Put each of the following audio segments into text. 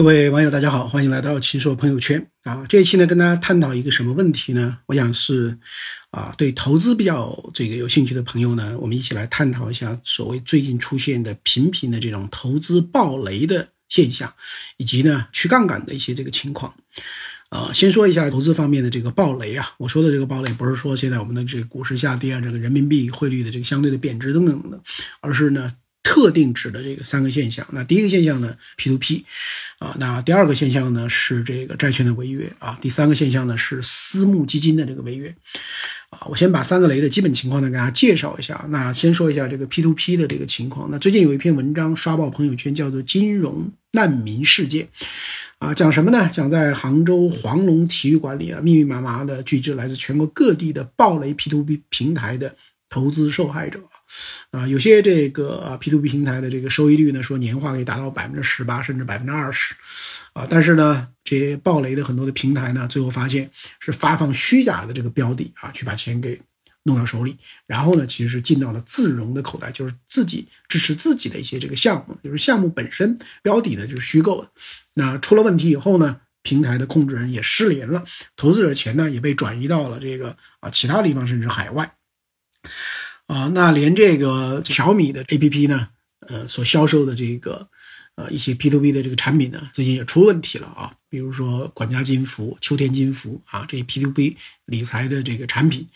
各位网友，大家好，欢迎来到奇说朋友圈啊！这一期呢，跟大家探讨一个什么问题呢？我想是啊，对投资比较这个有兴趣的朋友呢，我们一起来探讨一下所谓最近出现的频频的这种投资暴雷的现象，以及呢去杠杆的一些这个情况。啊，先说一下投资方面的这个暴雷啊，我说的这个暴雷不是说现在我们的这个股市下跌啊，这个人民币汇率的这个相对的贬值等等的，而是呢。特定指的这个三个现象，那第一个现象呢，P2P，啊，那第二个现象呢是这个债券的违约啊，第三个现象呢是私募基金的这个违约，啊，我先把三个雷的基本情况呢给大家介绍一下。那先说一下这个 P2P 的这个情况。那最近有一篇文章刷爆朋友圈，叫做《金融难民事件》，啊，讲什么呢？讲在杭州黄龙体育馆里啊，密密麻麻的聚集来自全国各地的暴雷 P2P 平台的投资受害者。啊，有些这个啊 P to P 平台的这个收益率呢，说年化可以达到百分之十八，甚至百分之二十，啊，但是呢，这些暴雷的很多的平台呢，最后发现是发放虚假的这个标的啊，去把钱给弄到手里，然后呢，其实是进到了自融的口袋，就是自己支持自己的一些这个项目，就是项目本身标的呢就是虚构的。那出了问题以后呢，平台的控制人也失联了，投资者钱呢也被转移到了这个啊其他地方，甚至海外。啊，那连这个小米的 A P P 呢，呃，所销售的这个，呃，一些 P to P 的这个产品呢，最近也出问题了啊。比如说管家金服、秋天金服啊，这些 P to P 理财的这个产品，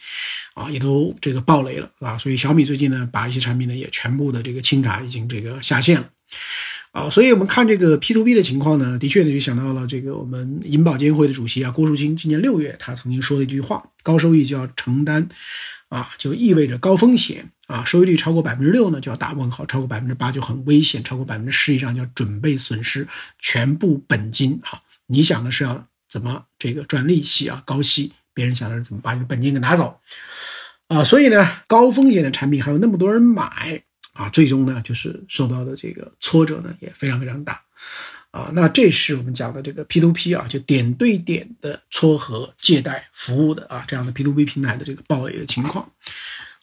啊，也都这个爆雷了啊。所以小米最近呢，把一些产品呢也全部的这个清查，已经这个下线了。啊，所以我们看这个 P to P 的情况呢，的确呢就想到了这个我们银保监会的主席啊郭树清，今年六月他曾经说的一句话：高收益就要承担。啊，就意味着高风险啊，收益率超过百分之六呢，就要打问号；超过百分之八就很危险；超过百分之十以上就要准备损失全部本金啊！你想的是要怎么这个赚利息啊，高息；别人想的是怎么把你的本金给拿走啊！所以呢，高风险的产品还有那么多人买啊，最终呢，就是受到的这个挫折呢也非常非常大。啊，那这是我们讲的这个 P2P 啊，就点对点的撮合借贷服务的啊，这样的 P2P 平台的这个暴雷的情况。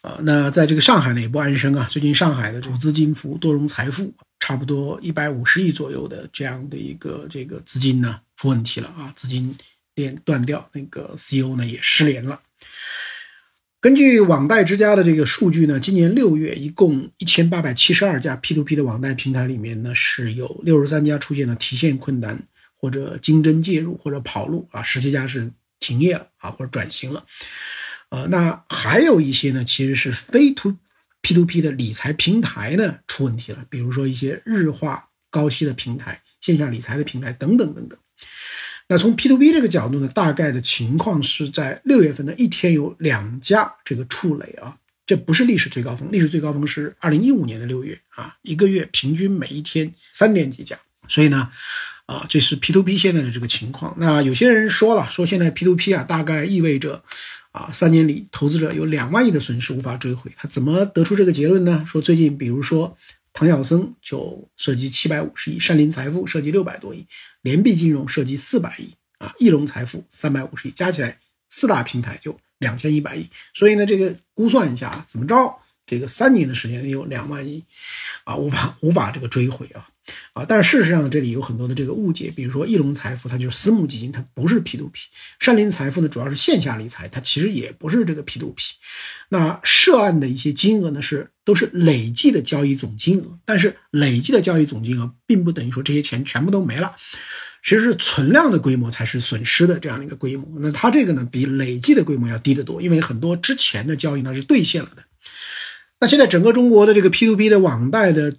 啊，那在这个上海呢也不安生啊，最近上海的这个资金服务多融财富差不多一百五十亿左右的这样的一个这个资金呢出问题了啊，资金链断掉，那个 CEO 呢也失联了。根据网贷之家的这个数据呢，今年六月一共一千八百七十二家 P2P 的网贷平台里面呢，是有六十三家出现了提现困难或者经侦介入或者跑路啊，十七家是停业了啊或者转型了，呃，那还有一些呢，其实是非 to P2P 的理财平台呢出问题了，比如说一些日化高息的平台、线下理财的平台等等等等。那从 P to P 这个角度呢，大概的情况是在六月份的一天有两家这个触雷啊，这不是历史最高峰，历史最高峰是二零一五年的六月啊，一个月平均每一天三点几家，所以呢，啊，这是 P to P 现在的这个情况。那有些人说了，说现在 P to P 啊，大概意味着啊，三年里投资者有两万亿的损失无法追回。他怎么得出这个结论呢？说最近比如说。唐小僧就涉及七百五十亿，山林财富涉及六百多亿，联币金融涉及四百亿啊，翼龙财富三百五十亿，加起来四大平台就两千一百亿。所以呢，这个估算一下啊，怎么着，这个三年的时间有两万亿，啊，无法无法这个追回啊。啊，但是事实上呢，这里有很多的这个误解，比如说翼龙财富，它就是私募基金，它不是 P to P；山林财富呢，主要是线下理财，它其实也不是这个 P to P。那涉案的一些金额呢，是都是累计的交易总金额，但是累计的交易总金额并不等于说这些钱全部都没了，其实是存量的规模才是损失的这样的一个规模。那它这个呢，比累计的规模要低得多，因为很多之前的交易呢是兑现了的。那现在整个中国的这个 P to P 的网贷的。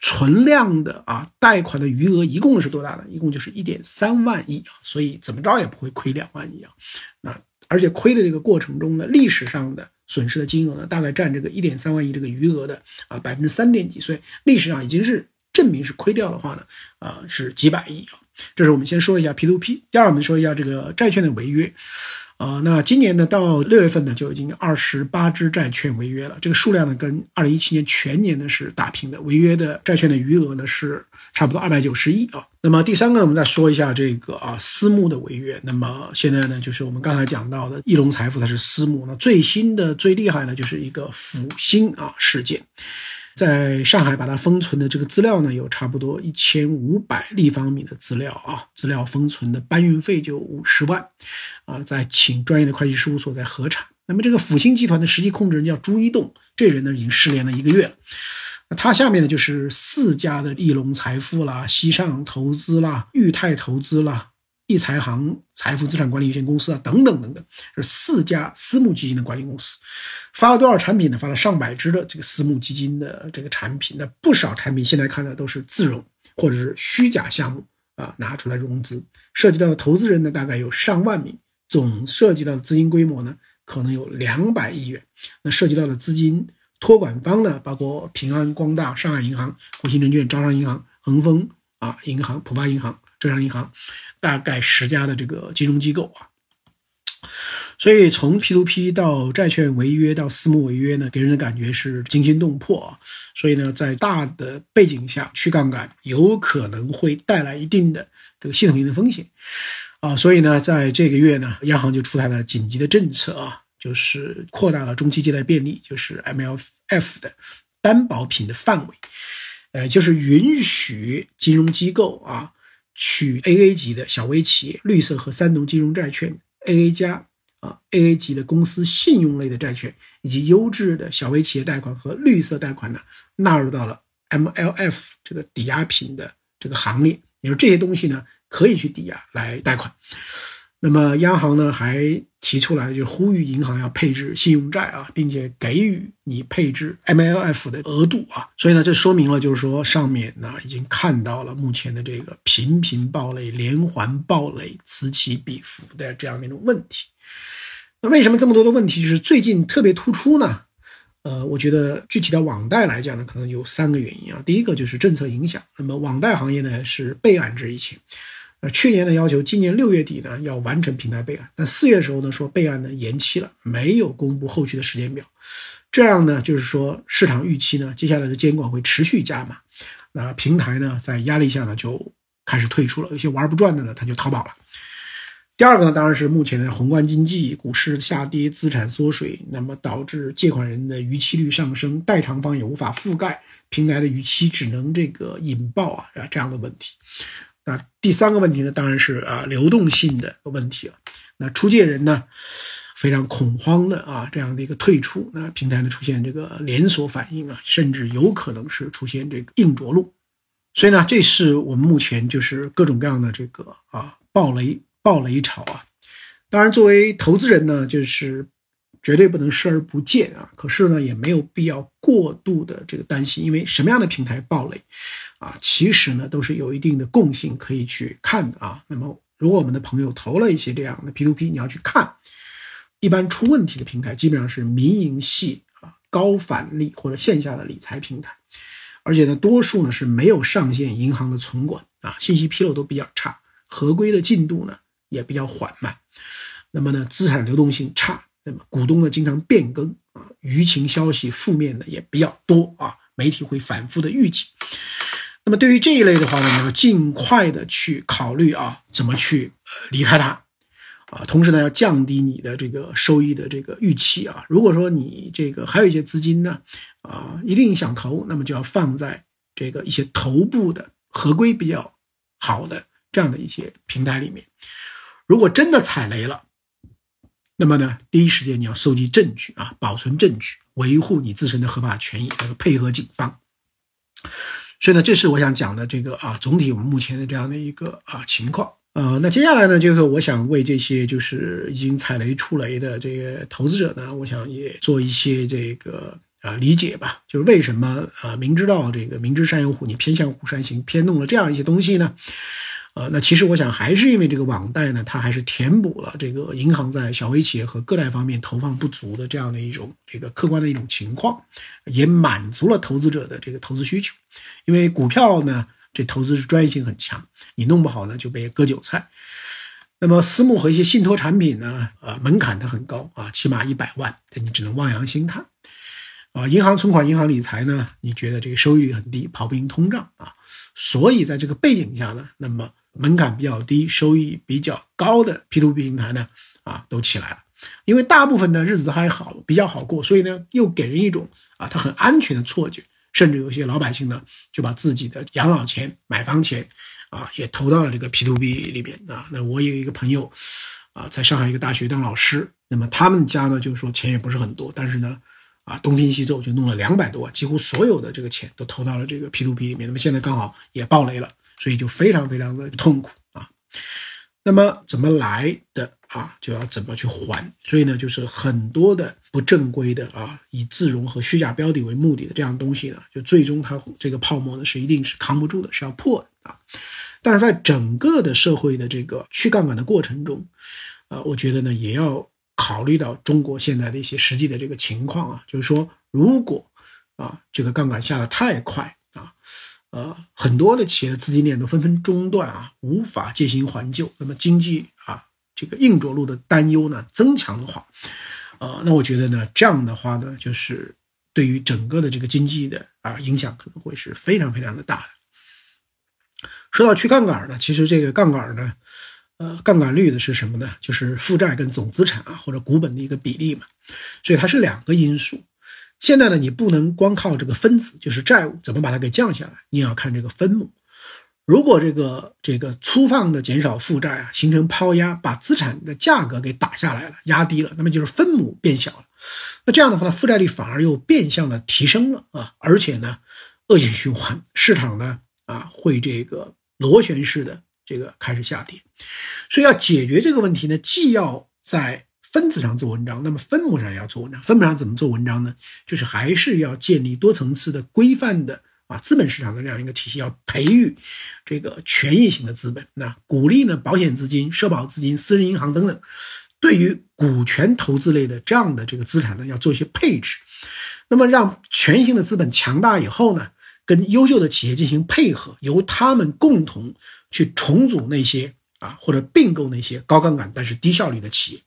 存量的啊，贷款的余额一共是多大呢？一共就是一点三万亿啊，所以怎么着也不会亏两万亿啊。那而且亏的这个过程中呢，历史上的损失的金额呢，大概占这个一点三万亿这个余额的啊百分之三点几，所以历史上已经是证明是亏掉的话呢，啊是几百亿啊。这是我们先说一下 P to P，第二我们说一下这个债券的违约。啊，那今年呢，到六月份呢，就已经二十八只债券违约了。这个数量呢，跟二零一七年全年呢是打平的。违约的债券的余额呢是差不多二百九十亿啊。那么第三个呢，我们再说一下这个啊私募的违约。那么现在呢，就是我们刚才讲到的翼龙财富，它是私募。那最新的最厉害的就是一个阜新啊事件。在上海把它封存的这个资料呢，有差不多一千五百立方米的资料啊，资料封存的搬运费就五十万，啊，在请专业的会计事务所在核查。那么这个复星集团的实际控制人叫朱一栋，这人呢已经失联了一个月了。那他下面呢就是四家的翼龙财富啦、西上投资啦、裕泰投资啦。易财行财富资产管理有限公司啊，等等等等，是四家私募基金的管理公司，发了多少产品呢？发了上百只的这个私募基金的这个产品，那不少产品现在看的都是自融或者是虚假项目啊，拿出来融资，涉及到的投资人呢大概有上万名，总涉及到的资金规模呢可能有两百亿元，那涉及到的资金托管方呢，包括平安、光大、上海银行、国信证券、招商银行、恒丰啊银行、浦发银行。浙商银行大概十家的这个金融机构啊，所以从 P2P 到债券违约到私募违约呢，给人的感觉是惊心动魄啊。所以呢，在大的背景下去杠杆，有可能会带来一定的这个系统性的风险啊。所以呢，在这个月呢，央行就出台了紧急的政策啊，就是扩大了中期借贷便利，就是 MLF 的担保品的范围，呃，就是允许金融机构啊。取 AA 级的小微企业绿色和三农金融债券 AA 加啊 AA 级的公司信用类的债券以及优质的小微企业贷款和绿色贷款呢，纳入到了 MLF 这个抵押品的这个行列。也就这些东西呢，可以去抵押来贷款。那么央行呢还提出来，就呼吁银行要配置信用债啊，并且给予你配置 MLF 的额度啊。所以呢，这说明了就是说上面呢已经看到了目前的这个频频暴雷、连环暴雷、此起彼伏的这样的一种问题。那为什么这么多的问题就是最近特别突出呢？呃，我觉得具体到网贷来讲呢，可能有三个原因啊。第一个就是政策影响，那么网贷行业呢是备案制疫情去年的要求，今年六月底呢要完成平台备案，但四月时候呢说备案呢延期了，没有公布后续的时间表。这样呢就是说市场预期呢接下来的监管会持续加码，那平台呢在压力下呢就开始退出了，有些玩不转的呢他就逃跑了。第二个呢当然是目前的宏观经济、股市下跌、资产缩水，那么导致借款人的逾期率上升，代偿方也无法覆盖平台的逾期，只能这个引爆啊这样的问题。那第三个问题呢，当然是啊流动性的问题了。那出借人呢，非常恐慌的啊这样的一个退出，那平台呢出现这个连锁反应啊，甚至有可能是出现这个硬着陆。所以呢，这是我们目前就是各种各样的这个啊暴雷暴雷潮啊。当然，作为投资人呢，就是。绝对不能视而不见啊！可是呢，也没有必要过度的这个担心，因为什么样的平台暴雷，啊，其实呢都是有一定的共性可以去看的啊。那么，如果我们的朋友投了一些这样的 P2P，你要去看，一般出问题的平台基本上是民营系啊、高返利或者线下的理财平台，而且呢，多数呢是没有上线银行的存管啊，信息披露都比较差，合规的进度呢也比较缓慢，那么呢，资产流动性差。那么股东呢经常变更啊，舆情消息负面的也比较多啊，媒体会反复的预警。那么对于这一类的话呢，你要尽快的去考虑啊，怎么去呃离开它啊，同时呢要降低你的这个收益的这个预期啊。如果说你这个还有一些资金呢啊，一定想投，那么就要放在这个一些头部的合规比较好的这样的一些平台里面。如果真的踩雷了，那么呢，第一时间你要收集证据啊，保存证据，维护你自身的合法权益，那个配合警方。所以呢，这是我想讲的这个啊，总体我们目前的这样的一个啊情况。呃，那接下来呢，就是我想为这些就是已经踩雷出雷的这个投资者呢，我想也做一些这个啊理解吧，就是为什么啊明知道这个明知山有虎，你偏向虎山行，偏弄了这样一些东西呢？呃，那其实我想还是因为这个网贷呢，它还是填补了这个银行在小微企业和个贷方面投放不足的这样的一种这个客观的一种情况，也满足了投资者的这个投资需求。因为股票呢，这投资是专业性很强，你弄不好呢就被割韭菜。那么私募和一些信托产品呢，呃，门槛它很高啊，起码一百万，但你只能望洋兴叹。啊，银行存款、银行理财呢，你觉得这个收益率很低，跑不赢通胀啊？所以在这个背景下呢，那么门槛比较低、收益比较高的 P2P 平台呢，啊，都起来了。因为大部分的日子还好，比较好过，所以呢，又给人一种啊，它很安全的错觉，甚至有些老百姓呢就把自己的养老钱、买房钱啊也投到了这个 P to B 里面啊。那我有一个朋友啊，在上海一个大学当老师，那么他们家呢就是说钱也不是很多，但是呢。啊，东拼西凑就弄了两百多万，几乎所有的这个钱都投到了这个 P to P 里面。那么现在刚好也爆雷了，所以就非常非常的痛苦啊。那么怎么来的啊，就要怎么去还。所以呢，就是很多的不正规的啊，以自融和虚假标的为目的的这样东西呢，就最终它这个泡沫呢是一定是扛不住的，是要破的啊。但是在整个的社会的这个去杠杆的过程中，啊，我觉得呢也要。考虑到中国现在的一些实际的这个情况啊，就是说，如果啊这个杠杆下的太快，呃很多的企业的资金链都纷纷中断啊，无法进行还旧，那么经济啊这个硬着陆的担忧呢增强的话，呃那我觉得呢这样的话呢，就是对于整个的这个经济的啊影响可能会是非常非常的大的。说到去杠杆呢，其实这个杠杆呢。呃，杠杆率的是什么呢？就是负债跟总资产啊，或者股本的一个比例嘛。所以它是两个因素。现在呢，你不能光靠这个分子，就是债务怎么把它给降下来，你也要看这个分母。如果这个这个粗放的减少负债啊，形成抛压，把资产的价格给打下来了，压低了，那么就是分母变小了。那这样的话呢，负债率反而又变相的提升了啊，而且呢，恶性循环，市场呢啊会这个螺旋式的。这个开始下跌，所以要解决这个问题呢，既要在分子上做文章，那么分母上也要做文章。分母上怎么做文章呢？就是还是要建立多层次的规范的啊资本市场的这样一个体系，要培育这个权益型的资本，那鼓励呢保险资金、社保资金、私人银行等等，对于股权投资类的这样的这个资产呢，要做一些配置。那么让权益性的资本强大以后呢，跟优秀的企业进行配合，由他们共同。去重组那些啊，或者并购那些高杠杆但是低效率的企业，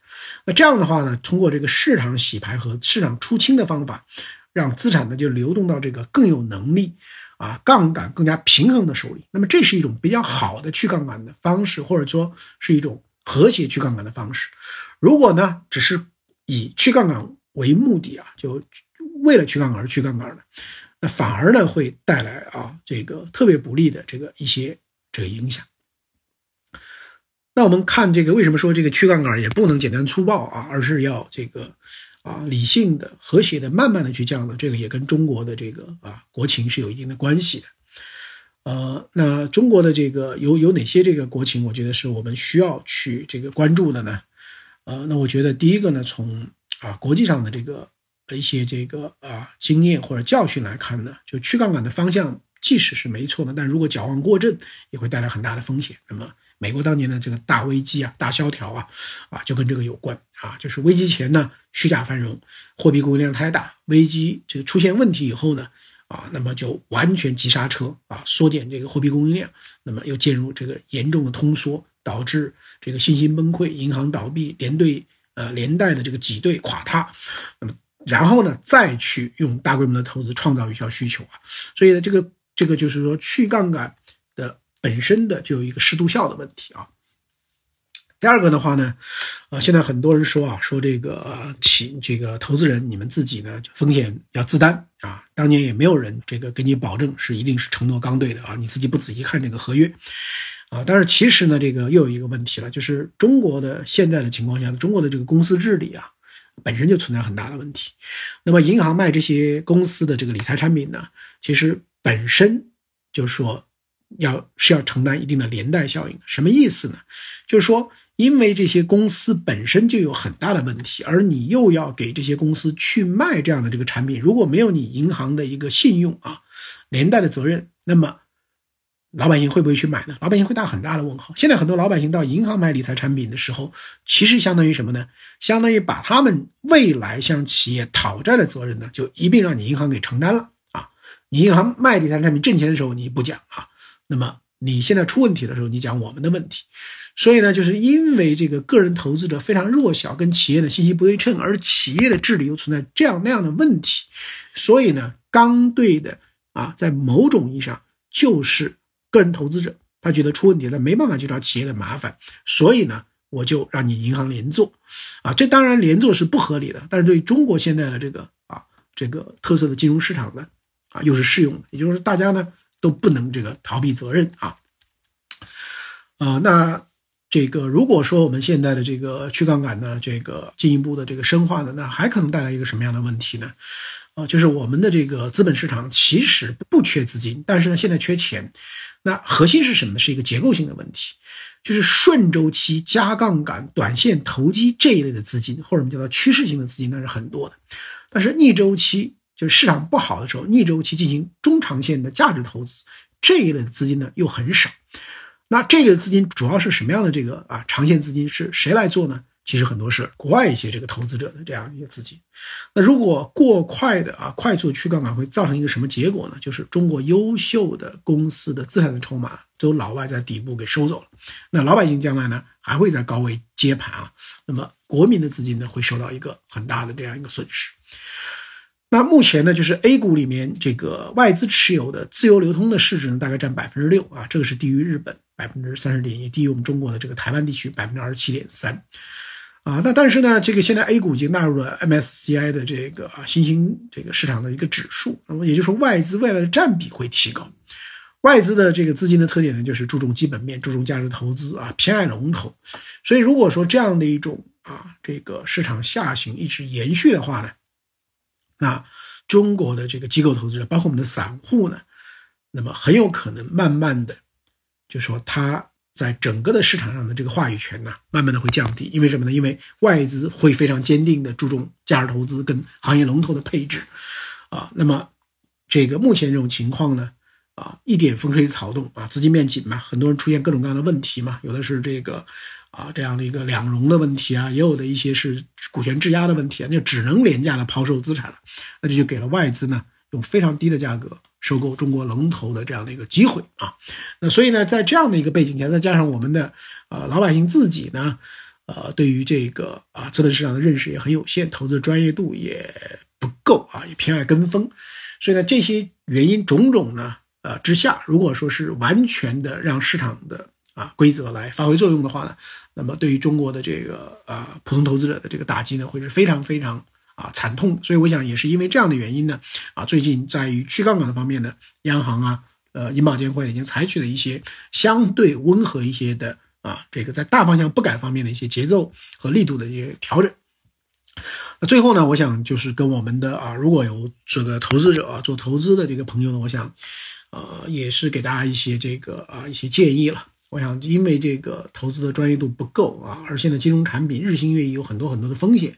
那这样的话呢，通过这个市场洗牌和市场出清的方法，让资产呢就流动到这个更有能力啊杠杆更加平衡的手里。那么这是一种比较好的去杠杆的方式，或者说是一种和谐去杠杆的方式。如果呢只是以去杠杆为目的啊，就为了去杠杆而去杠杆的，那反而呢会带来啊这个特别不利的这个一些。这个影响。那我们看这个，为什么说这个去杠杆也不能简单粗暴啊，而是要这个啊理性的、和谐的、慢慢的去降呢？这个也跟中国的这个啊国情是有一定的关系的。呃，那中国的这个有有哪些这个国情？我觉得是我们需要去这个关注的呢？呃，那我觉得第一个呢，从啊国际上的这个一些这个啊经验或者教训来看呢，就去杠杆的方向。即使是没错的，但如果矫枉过正，也会带来很大的风险。那么，美国当年的这个大危机啊、大萧条啊，啊，就跟这个有关啊。就是危机前呢，虚假繁荣，货币供应量太大；危机这个出现问题以后呢，啊，那么就完全急刹车啊，缩减这个货币供应量，那么又进入这个严重的通缩，导致这个信心崩溃，银行倒闭，连对呃连带的这个挤兑垮塌。那么，然后呢，再去用大规模的投资创造有效需求啊。所以呢，这个。这个就是说去杠杆本身的就有一个适度效的问题啊。第二个的话呢，呃，现在很多人说啊，说这个企这个投资人你们自己呢风险要自担啊。当年也没有人这个给你保证是一定是承诺刚兑的啊，你自己不仔细看这个合约啊。但是其实呢，这个又有一个问题了，就是中国的现在的情况下，中国的这个公司治理啊，本身就存在很大的问题。那么银行卖这些公司的这个理财产品呢，其实。本身就是说，要是要承担一定的连带效应，什么意思呢？就是说，因为这些公司本身就有很大的问题，而你又要给这些公司去卖这样的这个产品，如果没有你银行的一个信用啊，连带的责任，那么老百姓会不会去买呢？老百姓会打很大的问号。现在很多老百姓到银行买理财产品的时候，其实相当于什么呢？相当于把他们未来向企业讨债的责任呢，就一并让你银行给承担了啊。你银行卖理财产品挣钱的时候你不讲啊，那么你现在出问题的时候你讲我们的问题，所以呢，就是因为这个个人投资者非常弱小，跟企业的信息不对称，而企业的治理又存在这样那样的问题，所以呢，刚兑的啊，在某种意义上就是个人投资者，他觉得出问题了，没办法去找企业的麻烦，所以呢，我就让你银行连坐，啊，这当然连坐是不合理的，但是对中国现在的这个啊这个特色的金融市场呢。啊，又是适用的，也就是大家呢都不能这个逃避责任啊。啊，那这个如果说我们现在的这个去杠杆呢，这个进一步的这个深化呢，那还可能带来一个什么样的问题呢？啊，就是我们的这个资本市场其实不缺资金，但是呢现在缺钱。那核心是什么呢？是一个结构性的问题，就是顺周期加杠杆、短线投机这一类的资金，或者我们叫做趋势性的资金，那是很多的。但是逆周期就是市场不好的时候，逆周期进行中长线的价值投资这一类的资金呢又很少。那这个资金主要是什么样的？这个啊，长线资金是谁来做呢？其实很多是国外一些这个投资者的这样一些资金。那如果过快的啊，快速去杠杆会造成一个什么结果呢？就是中国优秀的公司的资产的筹码都老外在底部给收走了。那老百姓将来呢，还会在高位接盘啊。那么国民的资金呢，会受到一个很大的这样一个损失。那目前呢，就是 A 股里面这个外资持有的自由流通的市值呢，大概占百分之六啊，这个是低于日本百分之三十点一，低于我们中国的这个台湾地区百分之二十七点三，啊，那但是呢，这个现在 A 股已经纳入了 MSCI 的这个啊新兴这个市场的一个指数，那么也就是说外资未来的占比会提高，外资的这个资金的特点呢，就是注重基本面，注重价值投资啊，偏爱龙头，所以如果说这样的一种啊这个市场下行一直延续的话呢？那中国的这个机构投资者，包括我们的散户呢，那么很有可能慢慢的，就说他在整个的市场上的这个话语权呢，慢慢的会降低。因为什么呢？因为外资会非常坚定的注重价值投资跟行业龙头的配置，啊，那么这个目前这种情况呢，啊，一点风吹草动啊，资金面紧嘛，很多人出现各种各样的问题嘛，有的是这个。啊，这样的一个两融的问题啊，也有的一些是股权质押的问题啊，那就只能廉价的抛售资产了，那这就给了外资呢用非常低的价格收购中国龙头的这样的一个机会啊。那所以呢，在这样的一个背景下，再加上我们的呃老百姓自己呢，呃，对于这个啊资本市场的认识也很有限，投资专业度也不够啊，也偏爱跟风，所以呢，这些原因种种呢，呃之下，如果说是完全的让市场的啊规则来发挥作用的话呢。那么对于中国的这个啊普通投资者的这个打击呢，会是非常非常啊惨痛。所以我想也是因为这样的原因呢，啊最近在于去杠杆的方面呢，央行啊，呃银保监会已经采取了一些相对温和一些的啊这个在大方向不改方面的一些节奏和力度的一些调整。那最后呢，我想就是跟我们的啊如果有这个投资者啊做投资的这个朋友呢，我想呃也是给大家一些这个啊一些建议了。我想，因为这个投资的专业度不够啊，而现在金融产品日新月异，有很多很多的风险，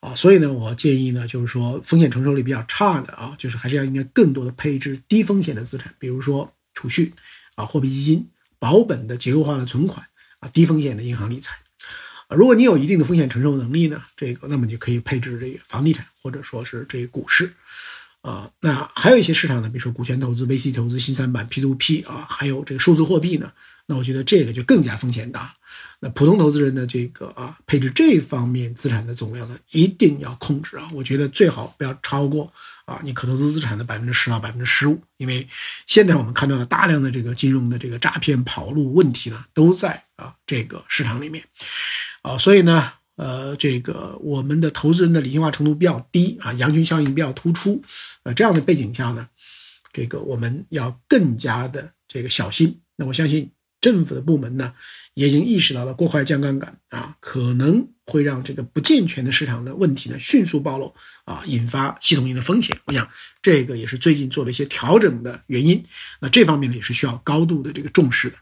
啊，所以呢，我建议呢，就是说风险承受力比较差的啊，就是还是要应该更多的配置低风险的资产，比如说储蓄啊、货币基金、保本的结构化的存款啊、低风险的银行理财。啊，如果你有一定的风险承受能力呢，这个那么就可以配置这个房地产或者说是这个股市。啊，那还有一些市场呢，比如说股权投资、VC 投资、新三板、P2P 啊，还有这个数字货币呢。那我觉得这个就更加风险大。那普通投资人的这个啊，配置这方面资产的总量呢，一定要控制啊。我觉得最好不要超过啊，你可投资资产的百分之十到百分之十五。因为现在我们看到了大量的这个金融的这个诈骗跑路问题呢，都在啊这个市场里面啊，所以呢。呃，这个我们的投资人的理性化程度比较低啊，羊群效应比较突出，呃，这样的背景下呢，这个我们要更加的这个小心。那我相信政府的部门呢，也已经意识到了过快降杠杆啊，可能会让这个不健全的市场的问题呢迅速暴露啊，引发系统性的风险。我想这个也是最近做了一些调整的原因。那这方面呢，也是需要高度的这个重视的。